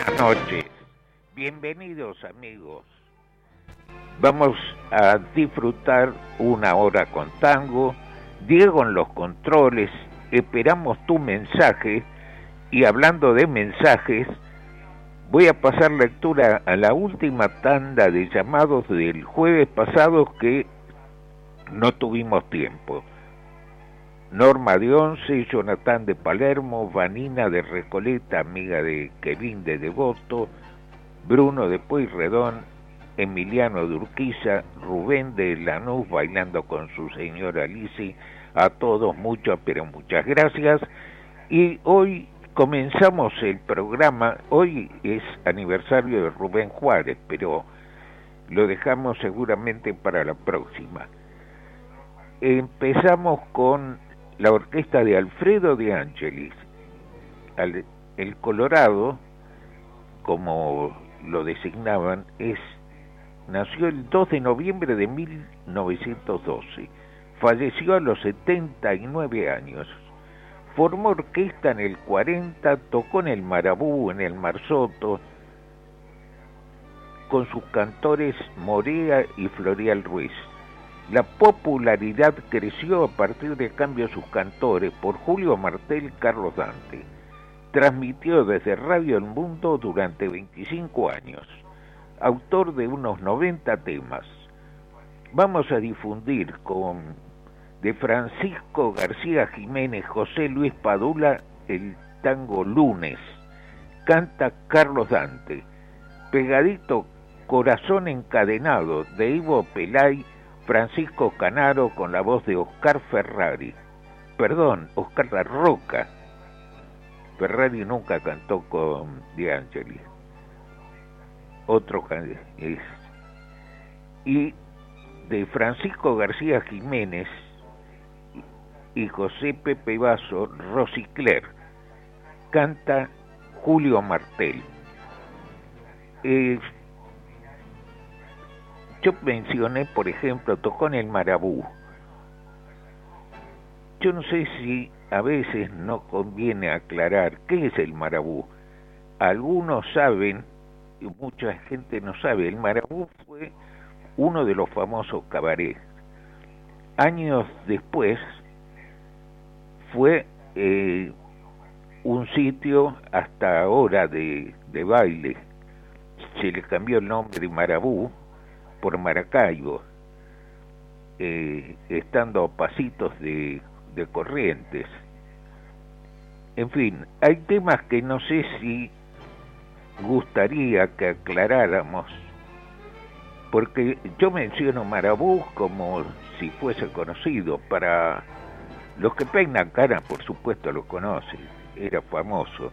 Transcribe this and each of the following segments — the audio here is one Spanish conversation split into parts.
Buenas noches. Bienvenidos amigos. Vamos a disfrutar una hora con tango. Diego en los controles. Esperamos tu mensaje. Y hablando de mensajes, voy a pasar lectura a la última tanda de llamados del jueves pasado que no tuvimos tiempo. Norma de Once, Jonathan de Palermo, Vanina de Recoleta, amiga de Kevin de Devoto, Bruno de Pueyrredón, Emiliano de Urquiza, Rubén de Lanús bailando con su señora Lisi, a todos muchas pero muchas gracias. Y hoy comenzamos el programa, hoy es aniversario de Rubén Juárez, pero lo dejamos seguramente para la próxima. Empezamos con la orquesta de Alfredo de Angelis. el Colorado, como lo designaban, es nació el 2 de noviembre de 1912. Falleció a los 79 años. Formó orquesta en el 40, tocó en el Marabú, en el Marsoto, con sus cantores Morea y Florial Ruiz. La popularidad creció a partir de cambio sus cantores por Julio Martel Carlos Dante. Transmitió desde Radio El Mundo durante 25 años. Autor de unos 90 temas. Vamos a difundir con de Francisco García Jiménez, José Luis Padula, el tango Lunes. Canta Carlos Dante. Pegadito Corazón Encadenado de Ivo Pelay Francisco Canaro con la voz de Oscar Ferrari. Perdón, Oscar La Roca. Ferrari nunca cantó con De Angeli. Otro es. Y de Francisco García Jiménez y José Pepe Vaso Rosicler canta Julio Martel. Yo mencioné, por ejemplo, tocó en el Marabú. Yo no sé si a veces no conviene aclarar qué es el Marabú. Algunos saben, y mucha gente no sabe, el Marabú fue uno de los famosos cabarets. Años después fue eh, un sitio hasta ahora de, de baile. Se le cambió el nombre de Marabú por Maracaibo, eh, estando a pasitos de, de corrientes. En fin, hay temas que no sé si gustaría que aclaráramos, porque yo menciono Marabú como si fuese conocido, para los que peinan cara, por supuesto lo conocen, era famoso,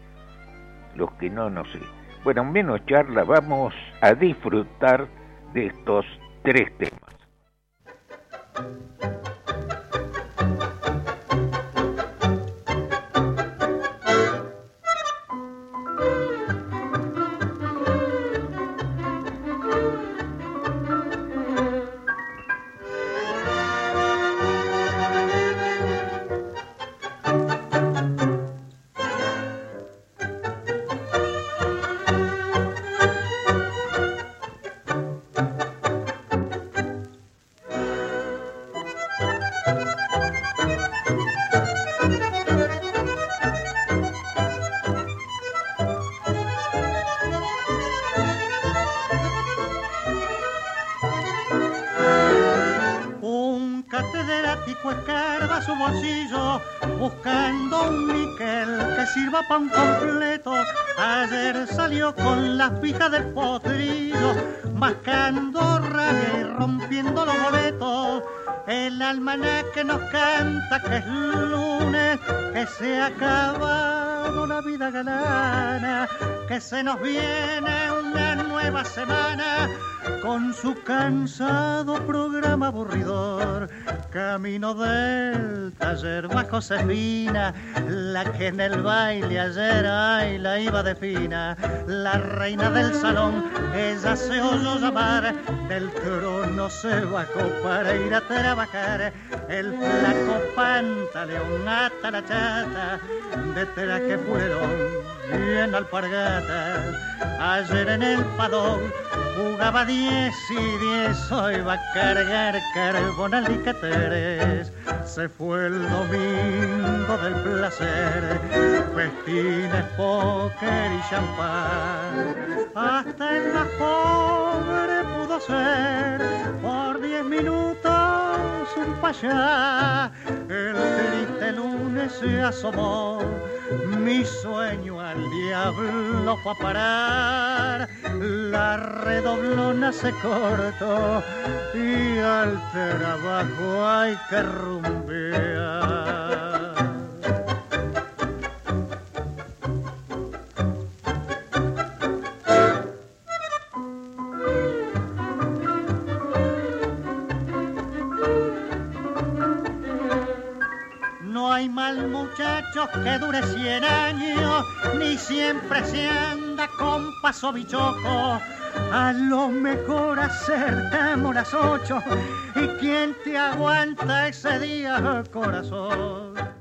los que no, no sé. Bueno, menos charla, vamos a disfrutar de estos tres temas. Que se acaba lado la vida galana, que se nos viene una nueva semana con su cansado programa aburridor. Camino del taller va Josefina, la que en el baile ayer ay, la iba de fina, la reina del salón, ella se oyó llamar, del trono se bajó para ir a trabajar, el flaco pantaleón hasta la chata, de traje fueron bien alpargatas, ayer en el padón jugaba diez y diez, hoy va a cargar carbón alicateres. Se fue el domingo del placer, festines, póker y champán. Hasta el más pobre pudo ser por diez minutos El triste lunes se asomó, mi sueño al diablo fue a parar. La redoblona se cortó y al trabajo hay que rumbear. Hay mal muchachos que dure cien años, ni siempre se anda con paso bichoco. A lo mejor acertamos las ocho, y quién te aguanta ese día, corazón.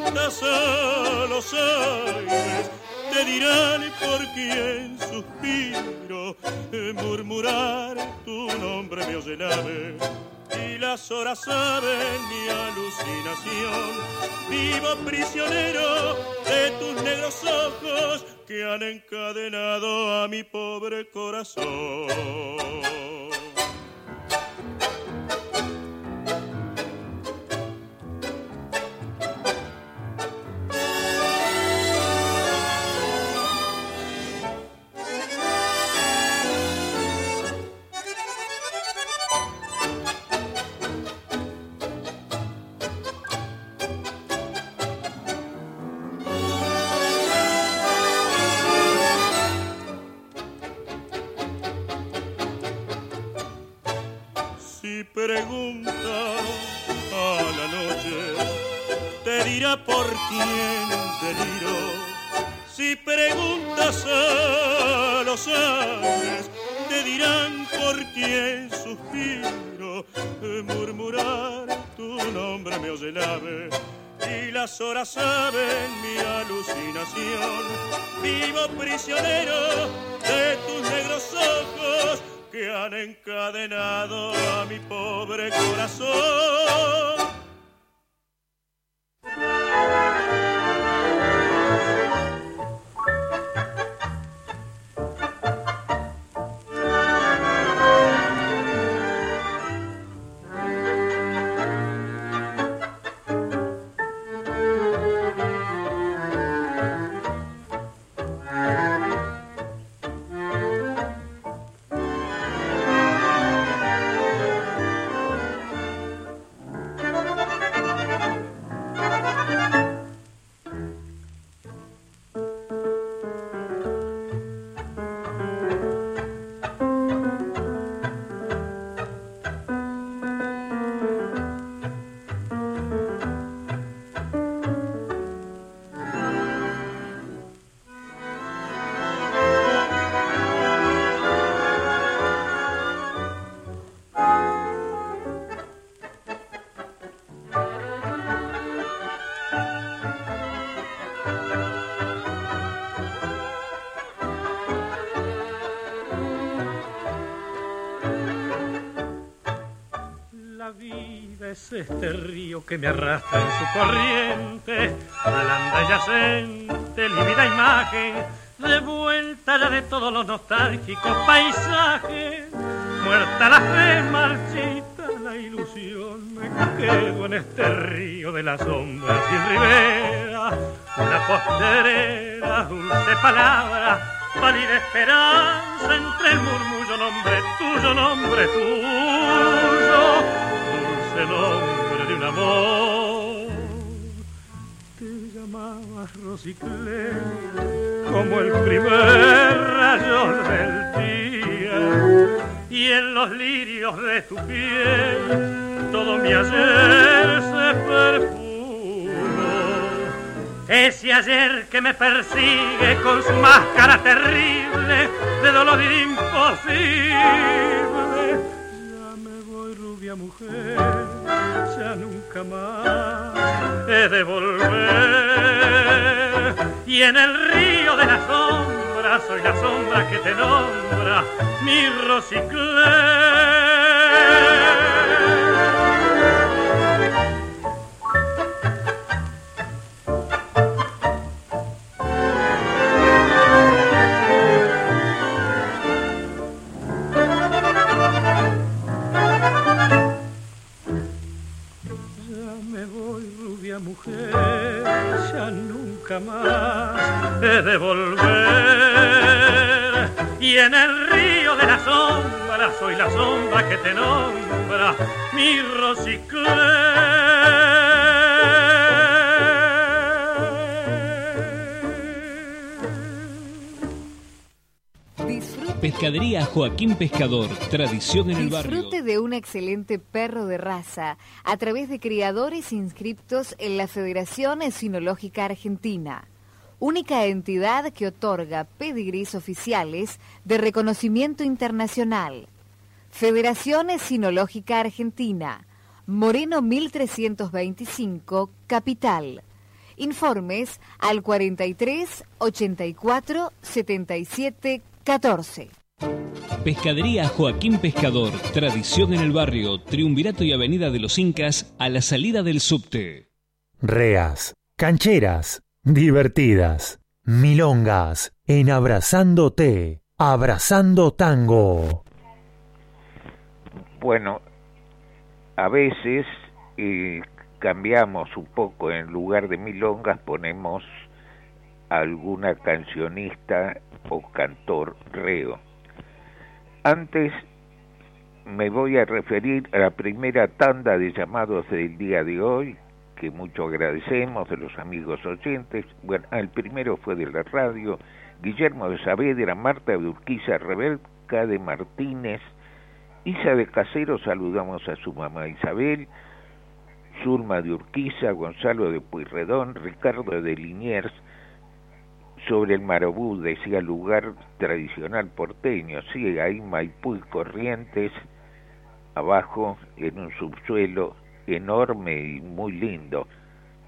A los aires, te dirán por quién suspiro. Murmurar tu nombre me oye y las horas saben mi alucinación. Vivo prisionero de tus negros ojos que han encadenado a mi pobre corazón. Las saben mi alucinación. Vivo prisionero de tus negros ojos que han encadenado a mi pobre corazón. Este río que me arrastra en su corriente, blanda y yacente, lívida imagen, de vuelta ya de todos los nostálgicos paisajes, muerta la fe, marchita la ilusión, me quedo en este río de la sombra sin ribera, una posterera, dulce palabra, pálida esperanza entre el murmullo, nombre tuyo, nombre tuyo, dulce nombre de un amor. Te llamabas Rosiclé como el primer rayo del día y en los lirios de tu piel todo mi ayer se perfumó ese ayer que me persigue con su máscara terrible de dolor imposible. Mujer, ya nunca más he de volver. Y en el río de la sombra soy la sombra que te nombra, mi Rosiclé. Mujer, ya nunca más he de volver. Y en el río de la sombra soy la sombra que te nombra, mi Rosiclé. Pescadería Joaquín Pescador, tradición en el barrio. Disfrute de un excelente perro de raza a través de criadores inscriptos en la Federación Sinológica Argentina, única entidad que otorga pedigrís oficiales de reconocimiento internacional. Federación Sinológica Argentina, Moreno 1325, Capital. Informes al 43 84 77 14. Pescadería Joaquín Pescador, tradición en el barrio, Triunvirato y Avenida de los Incas, a la salida del subte. Reas, cancheras, divertidas, milongas, en Abrazándote, Abrazando Tango. Bueno, a veces eh, cambiamos un poco, en lugar de milongas ponemos alguna cancionista o cantor reo. Antes me voy a referir a la primera tanda de llamados del día de hoy, que mucho agradecemos de los amigos oyentes. Bueno, el primero fue de la radio, Guillermo de Saavedra, Marta de Urquiza, Rebeca de Martínez, Isa de Casero, saludamos a su mamá Isabel, Zulma de Urquiza, Gonzalo de Pueyrredón, Ricardo de Liniers, sobre el Marabú, decía lugar tradicional porteño, sí, hay Maipú y Corrientes, abajo en un subsuelo enorme y muy lindo.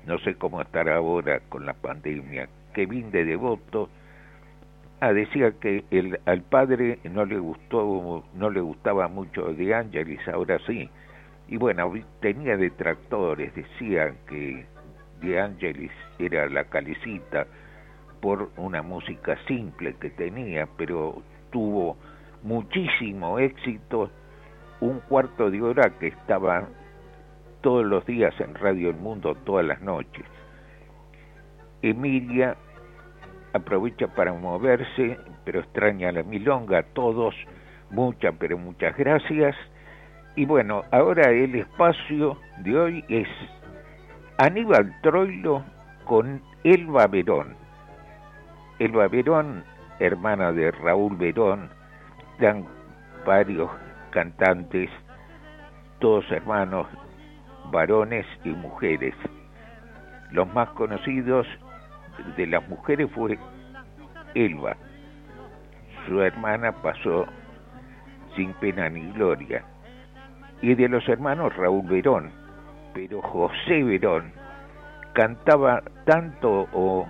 No sé cómo estará ahora con la pandemia. Kevin de Devoto ah, decía que el, al padre no le gustó, no le gustaba mucho de Ángeles, ahora sí. Y bueno, tenía detractores, decían que de Ángeles era la calicita, por una música simple que tenía, pero tuvo muchísimo éxito, un cuarto de hora que estaba todos los días en Radio El Mundo, todas las noches. Emilia aprovecha para moverse, pero extraña la milonga, a todos, muchas, pero muchas gracias. Y bueno, ahora el espacio de hoy es Aníbal Troilo con Elba Verón. Elba Verón, hermana de Raúl Verón, dan varios cantantes, todos hermanos, varones y mujeres. Los más conocidos de las mujeres fue Elba. Su hermana pasó sin pena ni gloria. Y de los hermanos Raúl Verón, pero José Verón cantaba tanto o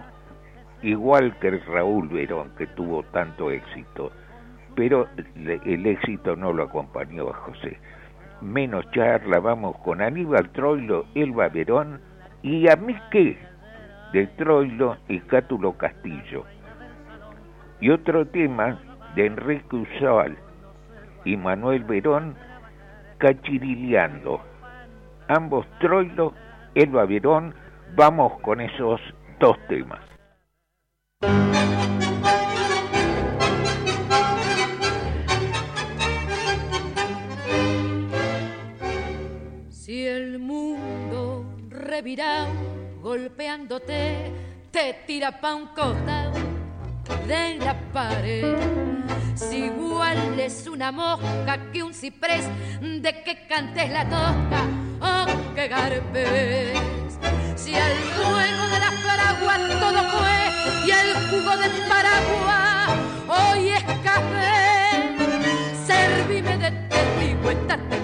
igual que Raúl Verón, que tuvo tanto éxito, pero el éxito no lo acompañó a José. menos charla, vamos con Aníbal Troilo, Elba Verón y a mí qué, de Troilo y Cátulo Castillo. Y otro tema de Enrique Usal y Manuel Verón, Cachirileando. Ambos Troilo, Elba Verón, vamos con esos dos temas. Si el mundo revirá golpeándote, te tira pa' un costado de la pared. Si igual es una mosca que un ciprés, de que cantes la tosca o que garpes. Si el fuego de la paraguas todo fue el jugo del paraguas hoy es café, servime de testigo, estate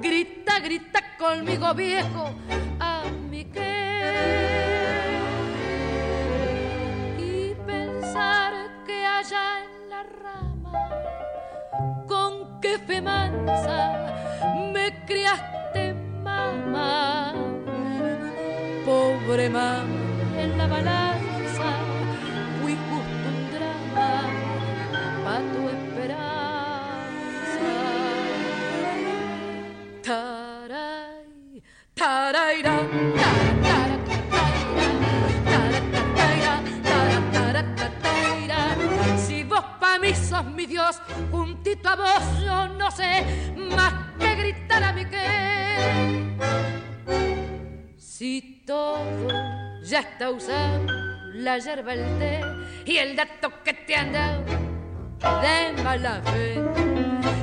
grita, grita conmigo viejo, a mi que y pensar que allá en la rama con qué fe mansa me criaste mamá pobre mamá en la balanza a vos yo no sé más que gritar a mi que si todo ya está usado, la yerba, el té y el dato que te han dado de mala fe.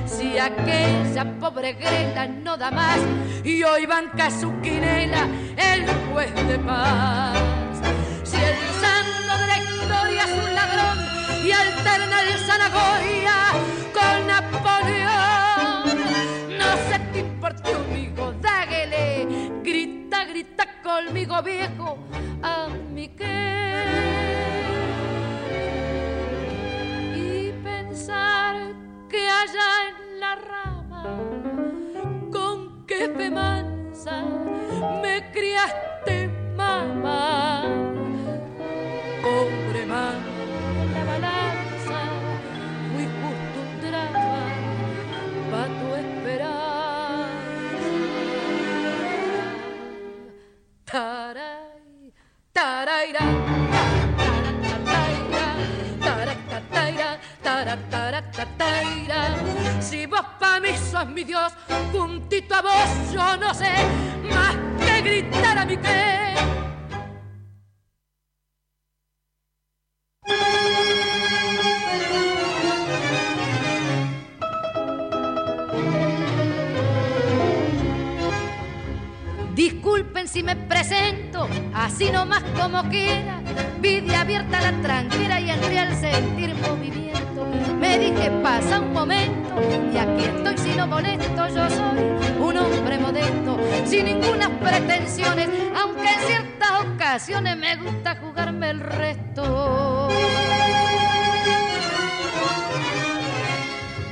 Si aquella pobre grela no da más y hoy banca su quinela el juez de paz. Si el santo de la historia es un ladrón y alterna conmigo viejo, a mi y pensar que allá en la rama con qué mansa me criaste mamá taray tarayra si vos pa' mí sos mi Dios, juntito a vos yo no sé más que gritar a mi que. Así nomás como quiera, vida abierta la tranquera y entre al sentir movimiento. Me dije pasa un momento y aquí estoy si no molesto, yo soy un hombre modesto, sin ninguna pretensiones, aunque en ciertas ocasiones me gusta jugarme el resto.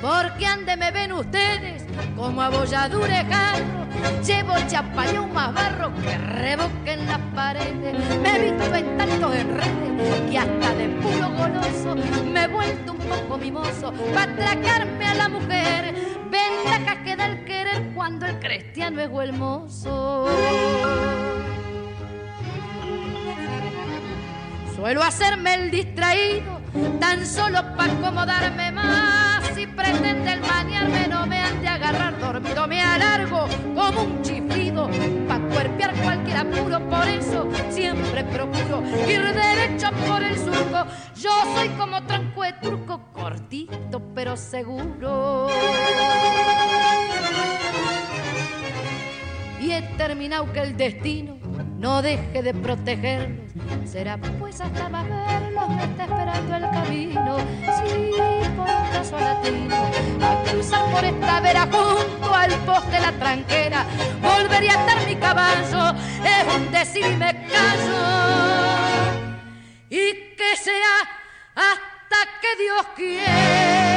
Porque ande me ven ustedes como abolladure jarro, llevo chapallón más barro que revoque en las paredes. Me he visto en tantos enredes que hasta de puro goloso me he vuelto un poco mimoso para atracarme a la mujer. Ventaja que da el querer cuando el cristiano es el mozo. Suelo hacerme el distraído tan solo para acomodarme más. Si pretende el maniarme, no me han de agarrar dormido. Me alargo como un chiflido para cuerpear cualquier apuro. Por eso siempre procuro ir derecho por el surco. Yo soy como tronco de turco, cortito pero seguro. Y he terminado que el destino no deje de protegerlos. Será pues hasta más verlos, me está esperando el camino. Si por un caso latino, a cruzar por esta vera junto al poste de la tranquera, volvería a estar mi caballo, es un decir y me. Y que sea hasta que Dios quiera.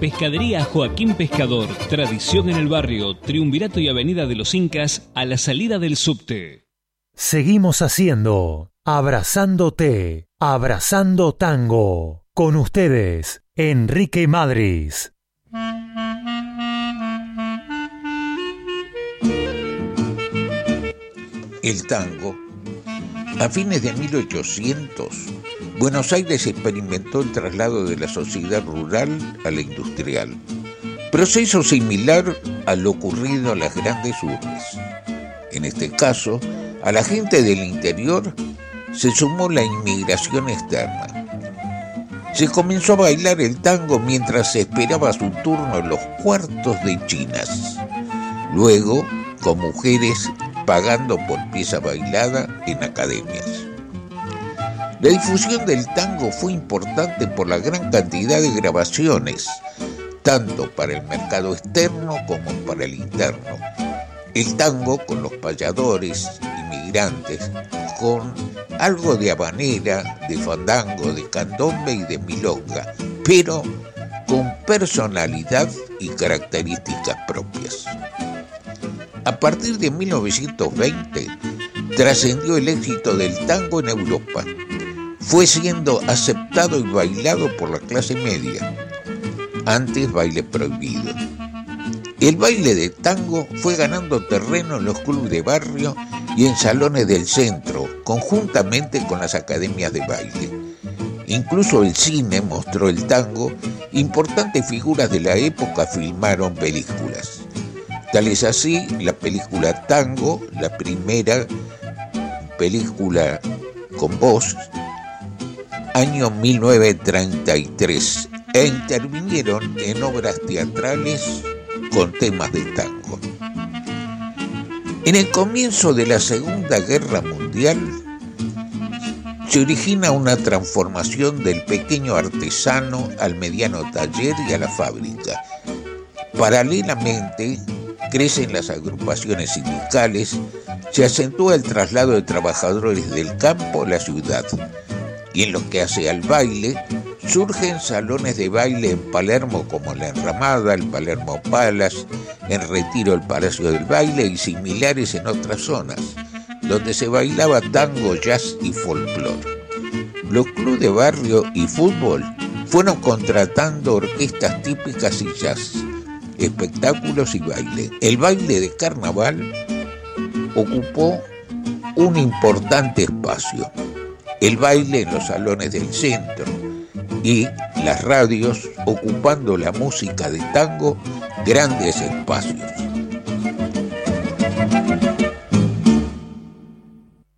Pescadería Joaquín Pescador, tradición en el barrio, Triunvirato y Avenida de los Incas, a la salida del subte. Seguimos haciendo Abrazándote, Abrazando Tango. Con ustedes, Enrique Madris. El tango. A fines de 1800, Buenos Aires experimentó el traslado de la sociedad rural a la industrial, proceso similar a lo ocurrido a las grandes urbes. En este caso, a la gente del interior se sumó la inmigración externa. Se comenzó a bailar el tango mientras se esperaba su turno en los cuartos de chinas. Luego, con mujeres pagando por pieza bailada en academias. La difusión del tango fue importante por la gran cantidad de grabaciones, tanto para el mercado externo como para el interno. El tango con los payadores, inmigrantes, con algo de habanera, de fandango, de candombe y de milonga, pero con personalidad y características propias. A partir de 1920 trascendió el éxito del tango en Europa. Fue siendo aceptado y bailado por la clase media, antes baile prohibido. El baile de tango fue ganando terreno en los clubes de barrio y en salones del centro, conjuntamente con las academias de baile. Incluso el cine mostró el tango, importantes figuras de la época filmaron películas. Tal es así la película Tango, la primera película con voz, año 1933, e intervinieron en obras teatrales con temas de tango. En el comienzo de la Segunda Guerra Mundial, se origina una transformación del pequeño artesano al mediano taller y a la fábrica. Paralelamente, crecen las agrupaciones sindicales, se acentúa el traslado de trabajadores del campo a la ciudad. Y en lo que hace al baile, surgen salones de baile en Palermo como La Enramada, el Palermo Palace, en Retiro el Palacio del Baile y similares en otras zonas, donde se bailaba tango, jazz y folclore. Los clubes de barrio y fútbol fueron contratando orquestas típicas y jazz espectáculos y baile. El baile de carnaval ocupó un importante espacio. El baile en los salones del centro y las radios ocupando la música de tango grandes espacios.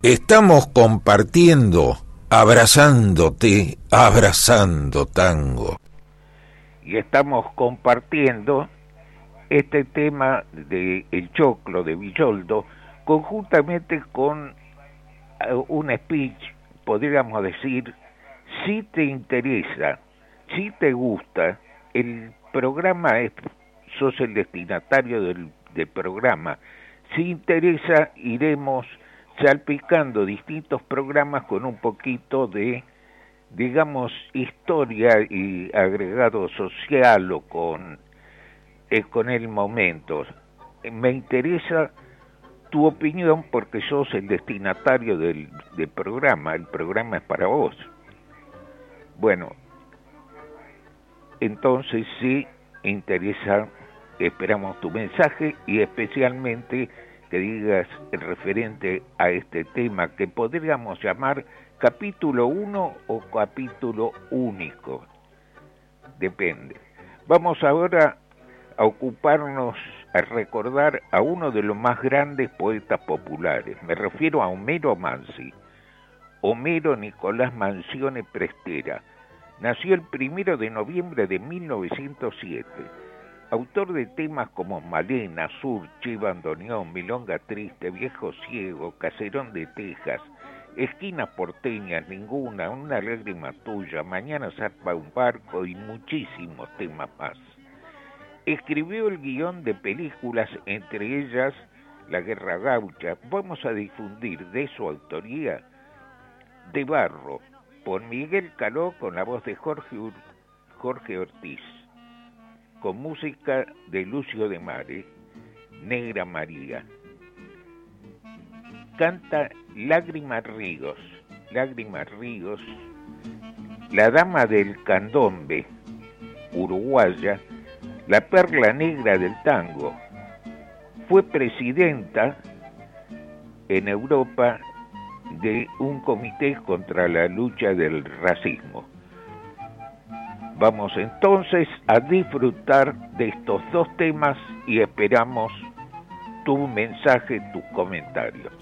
Estamos compartiendo, abrazándote, abrazando tango. Y estamos compartiendo este tema de El Choclo de Villoldo conjuntamente con eh, un speech, podríamos decir, si te interesa, si te gusta, el programa es, sos el destinatario del, programa, si interesa iremos salpicando distintos programas con un poquito de digamos historia y agregado social o con es con el momento. Me interesa tu opinión porque sos el destinatario del, programa, el programa es para vos. Bueno, entonces sí interesa, esperamos tu mensaje y especialmente que digas referente a este tema que podríamos llamar capítulo 1 o capítulo único. Depende. Vamos ahora a ocuparnos, a recordar a uno de los más grandes poetas populares. Me refiero a Homero Mansi. Homero Nicolás Mancione Prestera. Nació el primero de noviembre de 1907. autor de temas como Malena, Sur, Chivandoneón, Milonga Triste, Viejo Ciego, Caserón de Texas, Esquinas porteñas, ninguna, una lágrima tuya, mañana zarpa un barco y muchísimos temas más. Escribió el guion de películas, entre ellas La Guerra Gaucha. Vamos a difundir de su autoría De Barro, por Miguel Caló con la voz de Jorge, Jorge Ortiz, con música de Lucio de Mare, Negra María. Canta Lágrimas Ríos, Lágrimas Ríos, la dama del candombe, uruguaya, la perla negra del tango. Fue presidenta en Europa de un comité contra la lucha del racismo. Vamos entonces a disfrutar de estos dos temas y esperamos tu mensaje, tus comentarios.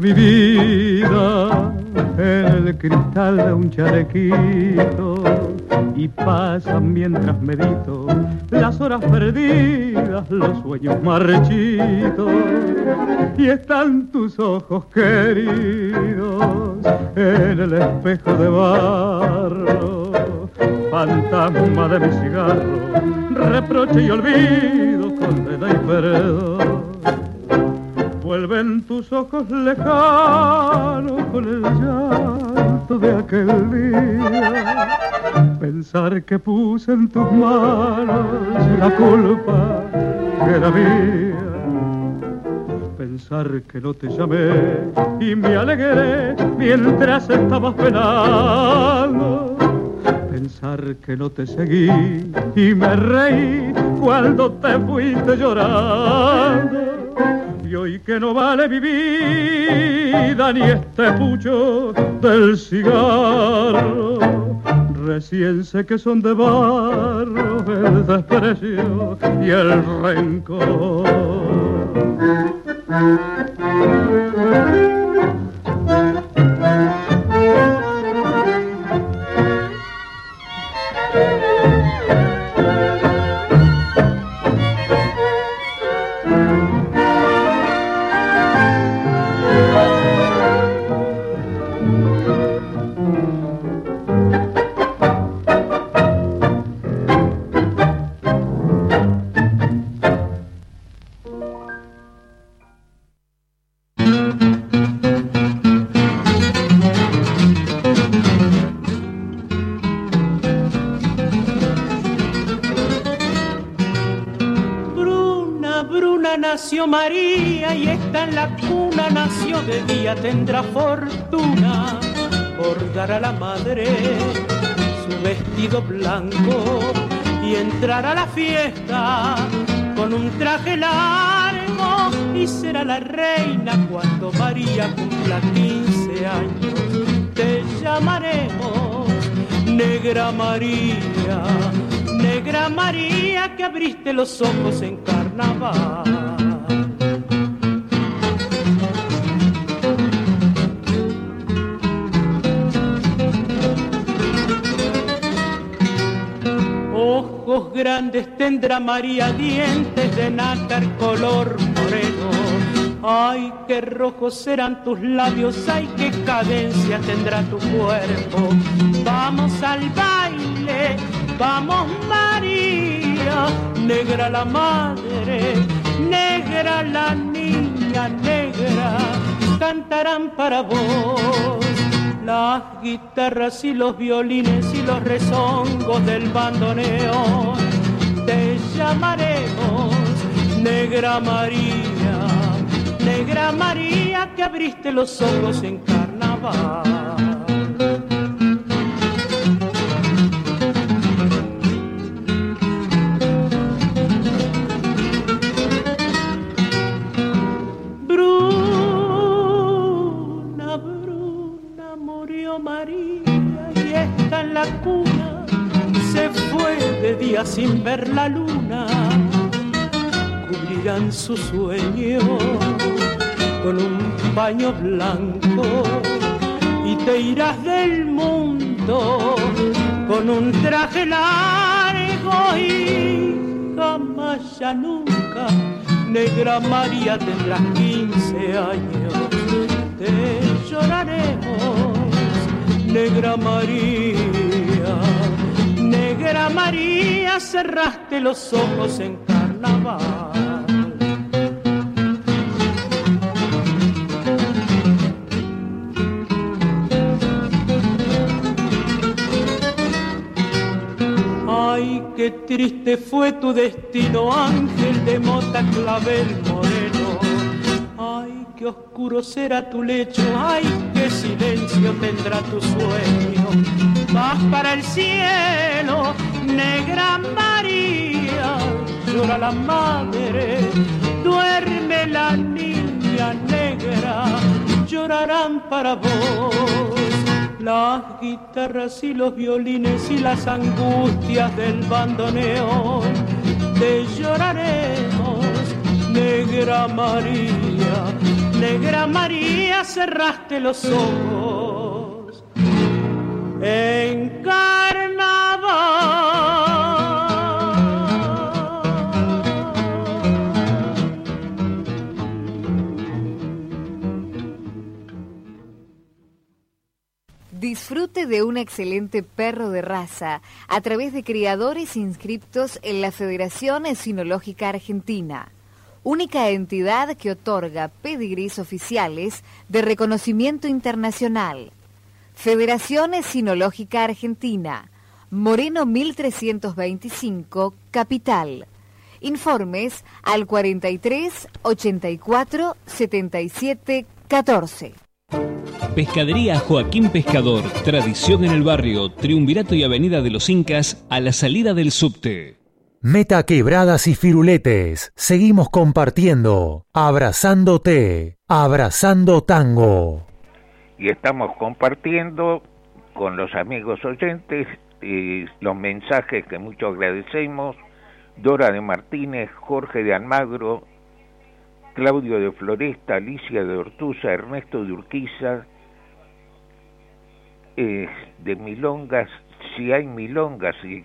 Mi vida en el cristal de un chalequito y pasan mientras medito las horas perdidas, los sueños marchitos y están tus ojos queridos en el espejo de barro, fantasma de mi cigarro, reproche y olvido, condena y perdón Vuelven tus ojos lejanos con el llanto de aquel día. Pensar que puse en tus manos la culpa que era mía. Pensar que no te llamé y me alegré mientras estabas penando. Pensar que no te seguí y me reí cuando te fuiste llorando y que no vale mi vida ni este pucho del cigarro. Recién sé que son de barro el desprecio y el rencor. Negra María que abriste los ojos en carnaval. grandes tendrá María, dientes de nácar color moreno. Ay, qué rojos serán tus labios, ay, qué cadencia tendrá tu cuerpo. Vamos al baile, vamos María, negra la madre, negra la niña, negra, cantarán para vos las guitarras y los violines y los rezongos del bandoneón. Te llamaremos Negra María, Negra María que abriste los ojos en carnaval. Sin ver la luna, cubrirán su sueño con un paño blanco y te irás del mundo con un traje largo y jamás ya nunca, negra María tendrás 15 años, te lloraremos Negra María, Negra María, cerraste los ojos en carnaval. Ay, qué triste fue tu destino, ángel de mota clavel moreno qué oscuro será tu lecho, ay, qué silencio tendrá tu sueño. Vas para el cielo, negra María, llora la madre, duerme la niña negra, llorarán para vos. Las guitarras y los violines y las angustias del bandoneón, te lloraremos, negra María Negra María, cerraste los ojos Disfrute de un excelente perro de raza a través de criadores inscriptos en la Federación Esinológica Argentina única entidad que otorga pedigrís oficiales de reconocimiento internacional. Federación Sinológica Argentina, Moreno 1325, Capital. Informes al 43 84 77 14. Pescadería Joaquín Pescador, tradición en el barrio, Triunvirato y Avenida de los Incas, a la salida del subte. Meta quebradas y firuletes. Seguimos compartiendo. Abrazándote. Abrazando tango. Y estamos compartiendo con los amigos oyentes y los mensajes que mucho agradecemos. Dora de Martínez, Jorge de Almagro, Claudio de Floresta, Alicia de Ortuza, Ernesto de Urquiza, eh, de Milongas, si hay Milongas y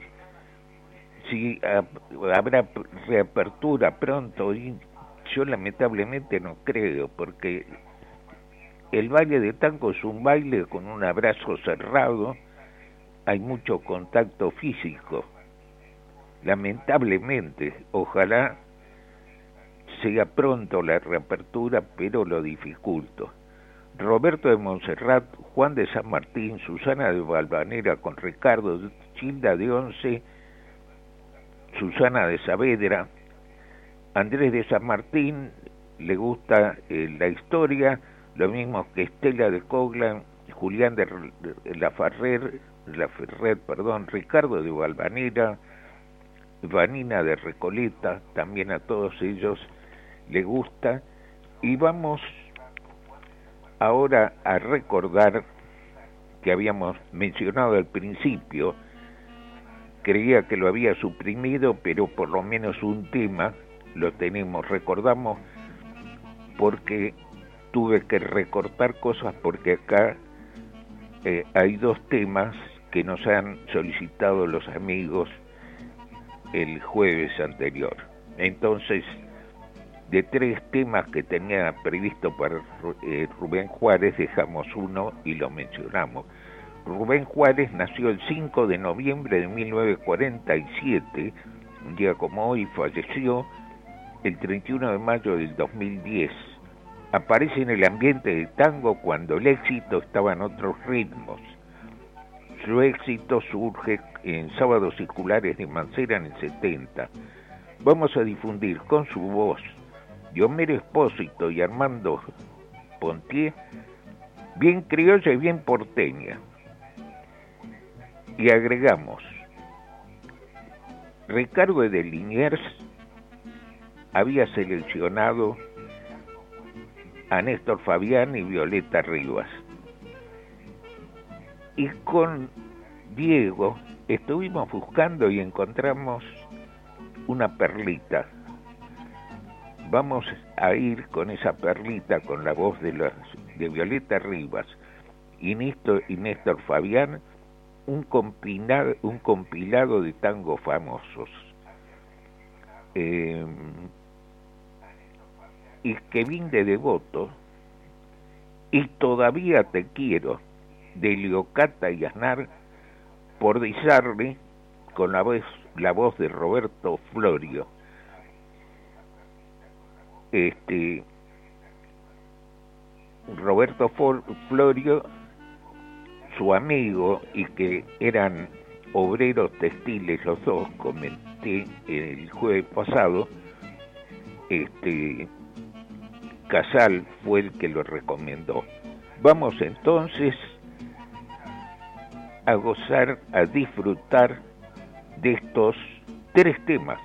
si habrá reapertura pronto y yo lamentablemente no creo porque el baile de tango es un baile con un abrazo cerrado hay mucho contacto físico. Lamentablemente ojalá sea pronto la reapertura pero lo dificulto. Roberto de Montserrat, Juan de San Martín, Susana de Valvanera con Ricardo Childa de Once Susana de Saavedra, Andrés de San Martín, le gusta eh, la historia, lo mismo que Estela de Coglan, Julián de la Ferrer, la Ferrer, perdón, Ricardo de Valvanera, Vanina de Recoleta, también a todos ellos le gusta. Y vamos ahora a recordar que habíamos mencionado al principio creía que lo había suprimido, pero por lo menos un tema lo tenemos. Recordamos porque tuve que recortar cosas porque acá eh, hay dos temas que nos han solicitado los amigos el jueves anterior. Entonces, de tres temas que tenía previsto para eh, Rubén Juárez, dejamos uno y lo mencionamos. Rubén Juárez nació el 5 de noviembre de 1947, un día como hoy falleció el 31 de mayo del 2010. Aparece en el ambiente del tango cuando el éxito estaba en otros ritmos. Su éxito surge en Sábados Circulares de Mancera en el 70. Vamos a difundir con su voz de Homero Espósito y Armando Pontier, bien criolla y bien porteña. Y agregamos, Ricardo de Liniers había seleccionado a Néstor Fabián y Violeta Rivas. Y con Diego estuvimos buscando y encontramos una perlita. Vamos a ir con esa perlita con la voz de, de Violeta Rivas y Néstor, y Néstor Fabián, un compilado, un compilado de tangos famosos. Eh, y Kevin de Devoto, y Todavía te quiero, de Leocata y Aznar, por Disarli, con la voz, la voz de Roberto Florio. Este, Roberto Florio, su amigo, y que eran obreros textiles los dos, comenté el jueves pasado, este, Casal fue el que lo recomendó. Vamos entonces a gozar, a disfrutar de estos tres temas.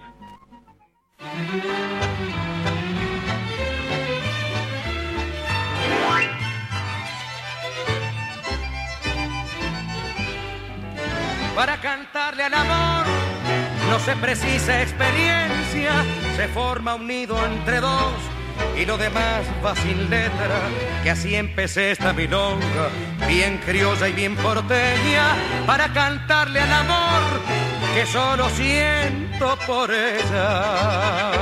Para cantarle al amor no se precisa experiencia, se forma un nido entre dos y lo demás va sin letra, que así empecé esta milonga, bien criosa y bien porteña, para cantarle al amor que solo siento por ella.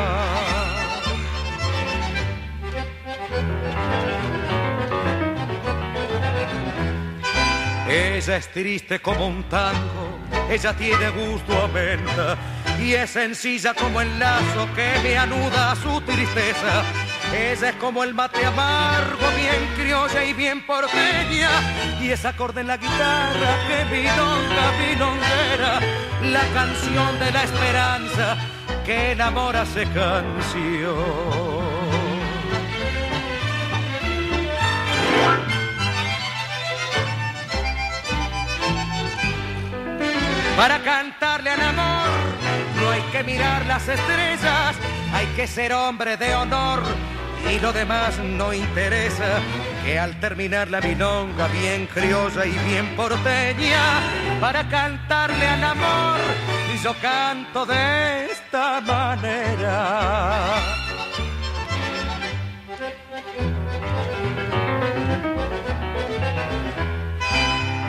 Ella es triste como un tango, ella tiene gusto a menta y es sencilla como el lazo que me anuda su tristeza. Esa es como el mate amargo, bien criolla y bien porteña. Y esa acorde en la guitarra que milonga, milonguera, la canción de la esperanza que enamora se canción. Para cantarle al amor no hay que mirar las estrellas, hay que ser hombre de honor y lo demás no interesa. Que al terminar la milonga bien criolla y bien porteña, para cantarle al amor, yo canto de esta manera.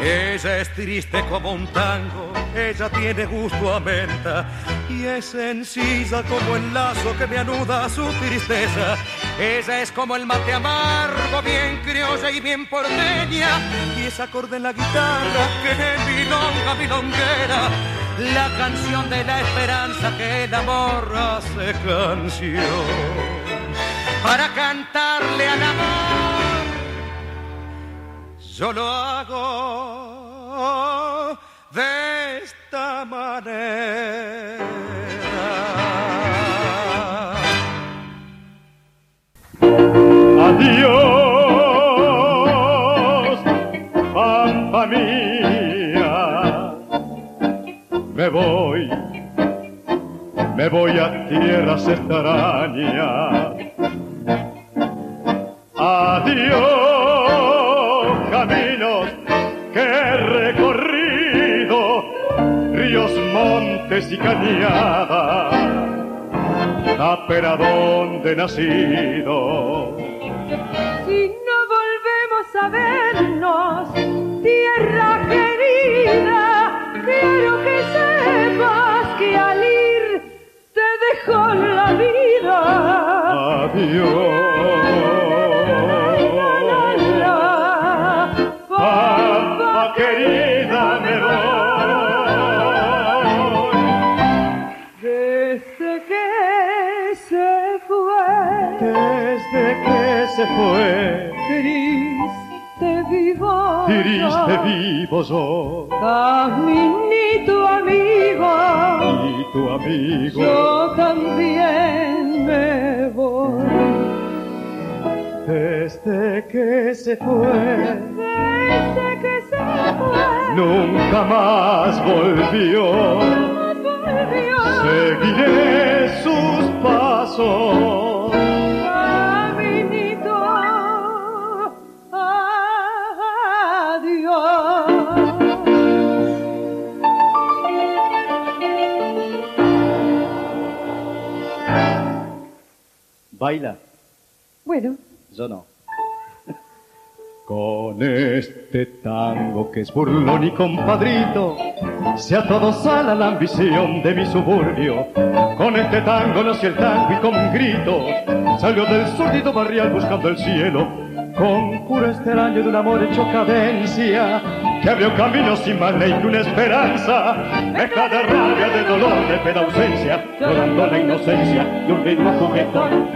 Ella es triste como un tango, ella tiene gusto a menta y es sencilla como el lazo que me anuda su tristeza. Ella es como el mate amargo, bien criolla y bien porteña y ese acorde en la guitarra que es milonga, milonguera, la canción de la esperanza que el amor hace canción. Para cantarle al amor yo lo hago de esta manera. Adiós, pampa mía, me voy, me voy a tierras extrañas. Adiós montes y cañadas, tapera donde nacido. Fue, triste vivo, triste vivo yo caminito amigo, y tu amigo. yo también me voy. Desde que se fue, Desde que se fue, nunca más volvió. volvió Seguiré sus pasos. Baila, Bueno, yo no. Con este tango que es burlón y compadrito, se a todos sala la ambición de mi suburbio. Con este tango nació el tango y con un grito salió del sórdido barrial buscando el cielo. Conjuro este año de un amor hecho cadencia que abrió camino sin más ley que una esperanza. Deja de rabia, de dolor, de pena ausencia, llorando la inocencia de un ritmo juguetón.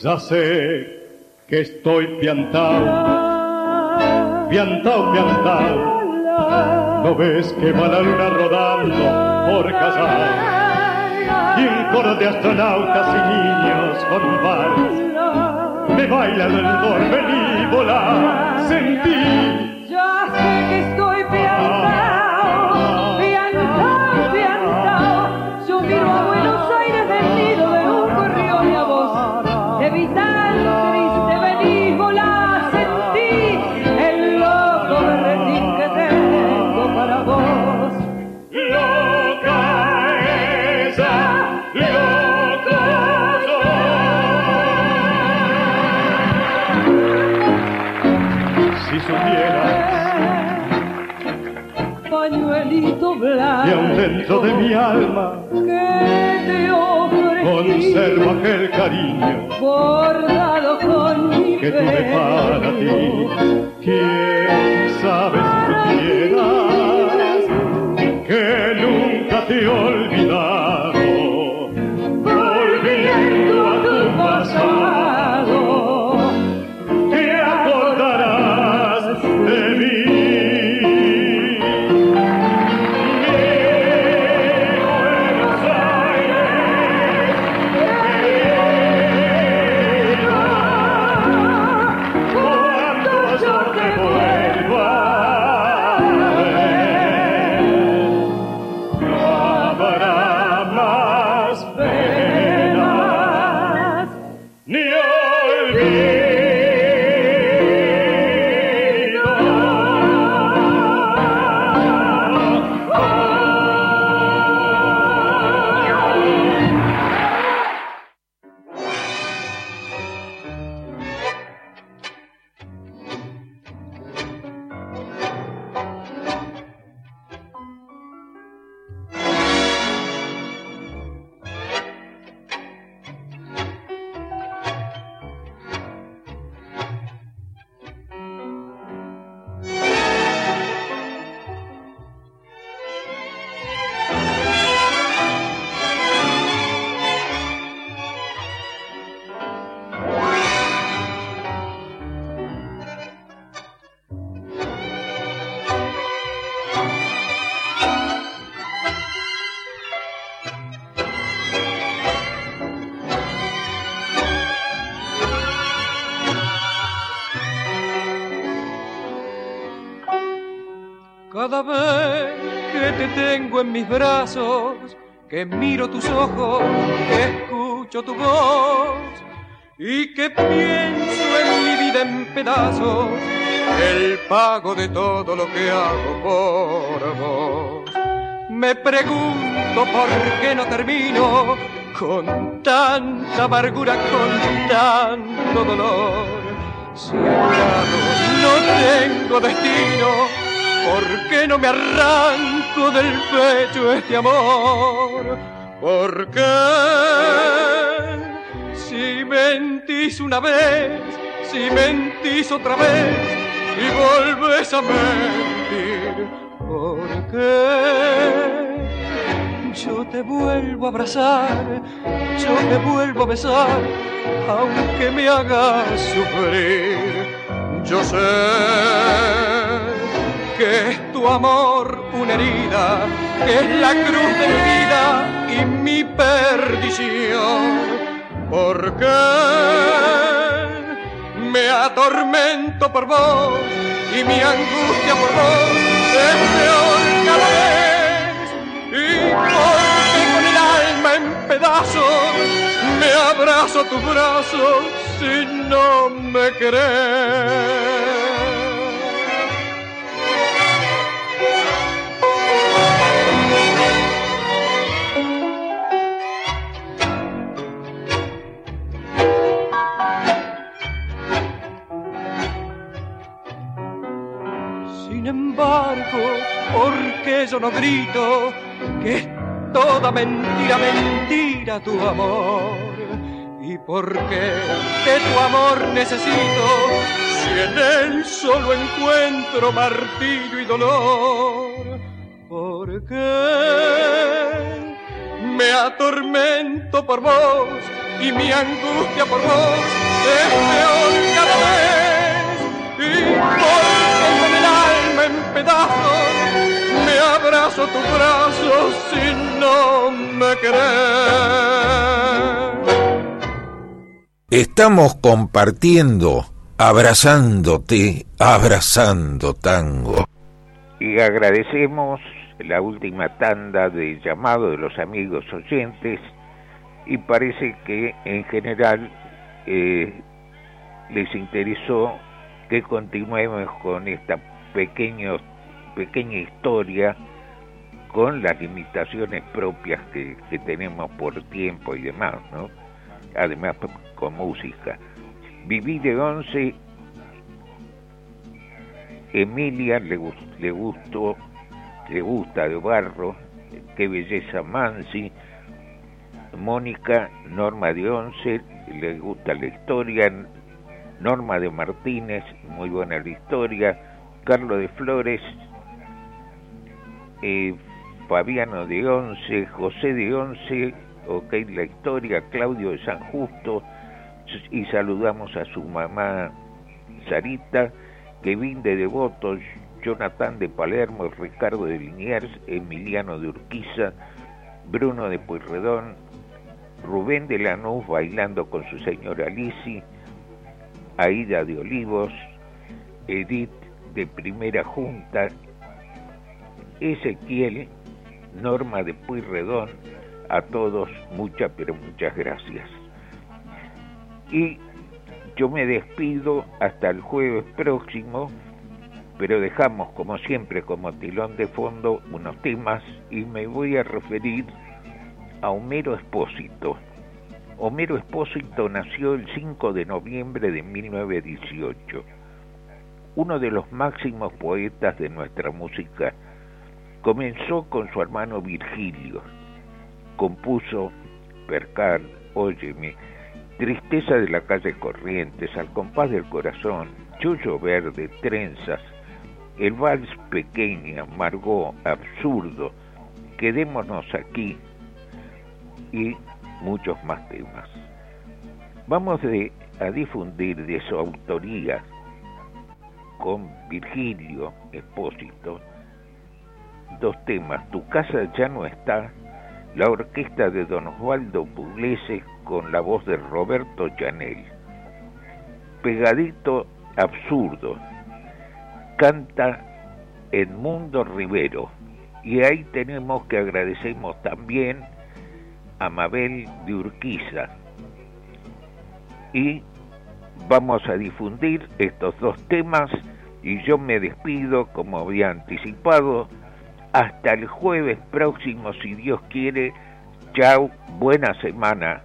Ya sé que estoy piantao, piantao, piantao. ¿No ves que va la luna rodando por casar? Y un coro de astronautas y niños con vals me bailan el dormir y volar. Sentí ya sé que y aún dentro de mi alma que te ofrecí, conservo aquel cariño bordado con mi que tuve para ti. ¿Quién sabe si supieras que nunca te he que miro tus ojos, que escucho tu voz y que pienso en mi vida en pedazos, el pago de todo lo que hago por vos. Me pregunto por qué no termino con tanta amargura, con tanto dolor. Si a tu lado no tengo destino, ¿por qué no me arranco del pecho este amor? ¿Por qué? Si mentís una vez, si mentís otra vez y volves a mentir? ¿Por qué? Yo te vuelvo a abrazar, yo te vuelvo a besar, aunque me hagas sufrir. Yo sé que es tu amor una herida, que es la cruz de mi vida y mi perdición. ¿Por qué me atormento por vos y mi angustia por vos es peor cada vez? Y porque con el alma en pedazos me abrazo tus brazos si no me crees. Embargo, porque yo no grito que es toda mentira, mentira tu amor. Y porque de tu amor necesito, si en él solo encuentro martillo y dolor. Porque me atormento por vos y mi angustia por vos es peor cada vez. Y alma en pedazos me abrazo tu brazo si no me crees. Estamos compartiendo, abrazándote, abrazando tango. Y agradecemos la última tanda de llamado de los amigos oyentes y parece que en general eh, les interesó que continuemos con esta pequeño, pequeña historia con las limitaciones propias que, que tenemos por tiempo y demás, ¿no? Además con música. Viví de once, Emilia le, le gustó, le gusta de Barro, qué belleza Mansi, Mónica, Norma de Once, le gusta la historia, Norma de Martínez, muy buena la historia, Carlos de Flores, eh, Fabiano de Once, José de Once, ok, la historia, Claudio de San Justo, y saludamos a su mamá Sarita, Kevin de Devotos, Jonathan de Palermo, Ricardo de Liniers, Emiliano de Urquiza, Bruno de Pueyrredón, Rubén de Lanús bailando con su señora Lisi, Aida de Olivos, Edith de Primera Junta, Ezequiel, Norma de Pueyrredón, a todos muchas pero muchas gracias. Y yo me despido hasta el jueves próximo, pero dejamos como siempre como tilón de fondo unos temas y me voy a referir a Homero Espósito. Homero Espósito nació el 5 de noviembre de 1918. Uno de los máximos poetas de nuestra música. Comenzó con su hermano Virgilio. Compuso Percal, Óyeme, Tristeza de la calle Corrientes, Al compás del corazón, Chullo Verde, Trenzas, El vals pequeña, Margot, Absurdo, Quedémonos aquí y muchos más temas. Vamos a difundir de su autoría con Virgilio Espósito dos temas. Tu casa ya no está, la orquesta de Don Osvaldo Puglese con la voz de Roberto Chanel. Pegadito absurdo. Canta Edmundo Rivero. Y ahí tenemos que agradecemos también a Mabel de Urquiza. Y vamos a difundir estos dos temas y yo me despido, como había anticipado, hasta el jueves próximo, si Dios quiere. Chao, buena semana.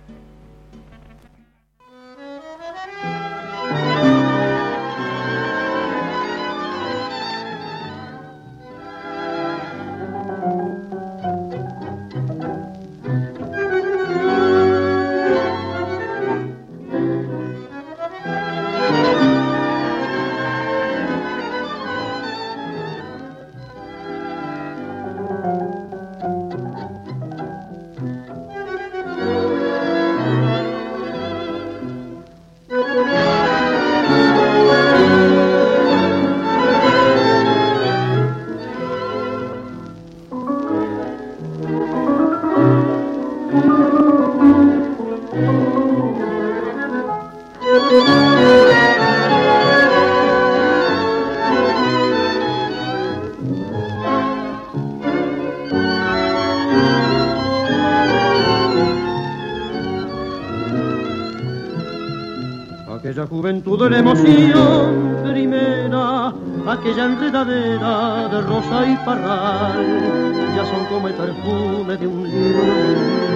De rosa y parral, ya son como el perfume de un libro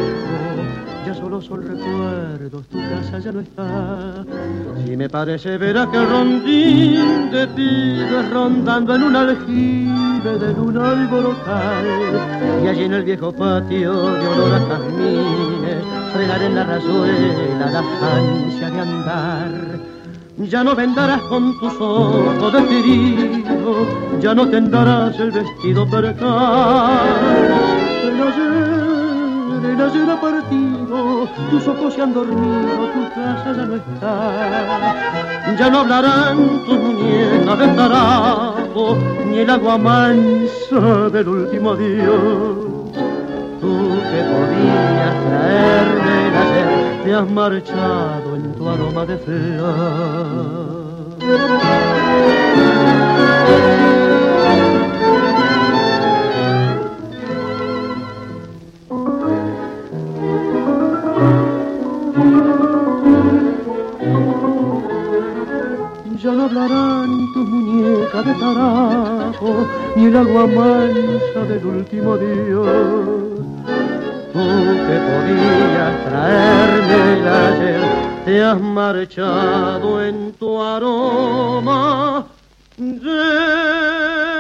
ya solo son recuerdos, tu casa ya no está. Si me parece ver aquel rondín de pibes rondando en un aljibe de luna alborotal, y allí en el viejo patio de olor a jazmines, frenar en la razuela la ansia de andar. Ya no vendarás con tus ojos de querido, ya no tendrás el vestido percal. El ayer, ha partido, tus ojos se han dormido, tu casa ya no está. Ya no hablarán tus muñecas de tarajo, ni el agua mansa del último adiós tú que podías traerme el ayer, te has marchado en tu aroma de Ya no hablarán tus muñecas de tarajo, ni el agua mansa del último Dios tú que podías traerme el ayer, te has marchado en tu aroma de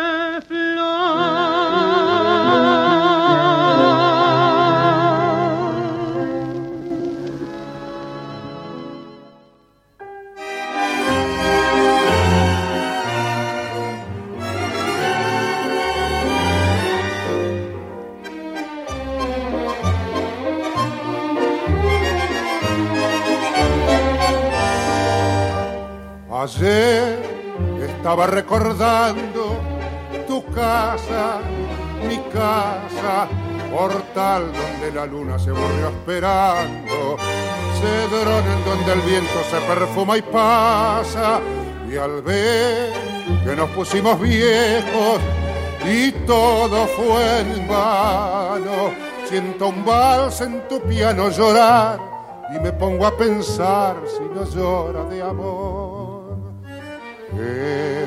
estaba recordando tu casa, mi casa, portal donde la luna se volvió esperando, cedrón en donde el viento se perfuma y pasa, y al ver que nos pusimos viejos y todo fue en vano, siento un vals en tu piano llorar y me pongo a pensar si no llora de amor.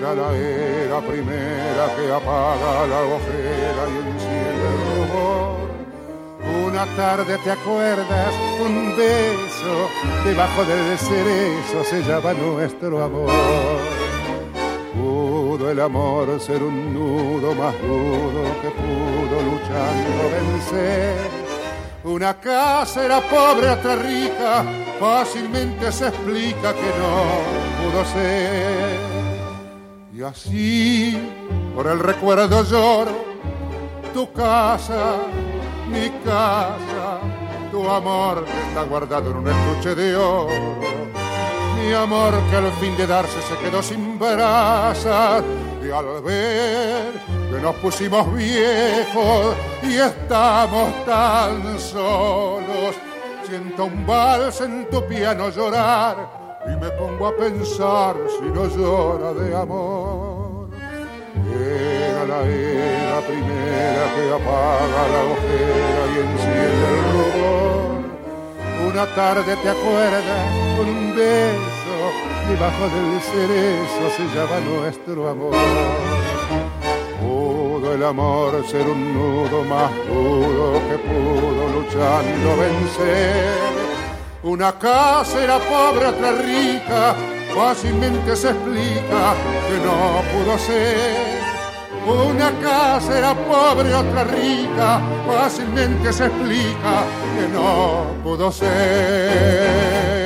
Era la era primera que apaga la ojera y enciende el rubor. Una tarde te acuerdas, un beso debajo del cerezo sellaba nuestro amor. Pudo el amor ser un nudo más rudo que pudo luchando vencer. Una casa era pobre, otra rica, fácilmente se explica que no pudo ser. Y así, por el recuerdo lloro, tu casa, mi casa, tu amor que está guardado en un estuche de oro. Mi amor que al fin de darse se quedó sin brasas y al ver que nos pusimos viejos y estamos tan solos, siento un vals en tu piano llorar y me pongo a pensar si no llora de amor. Era la era primera que apaga la ojera y enciende el rubor. Una tarde te acuerdas con un beso debajo del cerezo se llama nuestro amor. Pudo el amor ser un nudo más duro que pudo luchando vencer una casa era pobre, otra rica, fácilmente se explica que no pudo ser. Una casa era pobre, otra rica, fácilmente se explica que no pudo ser.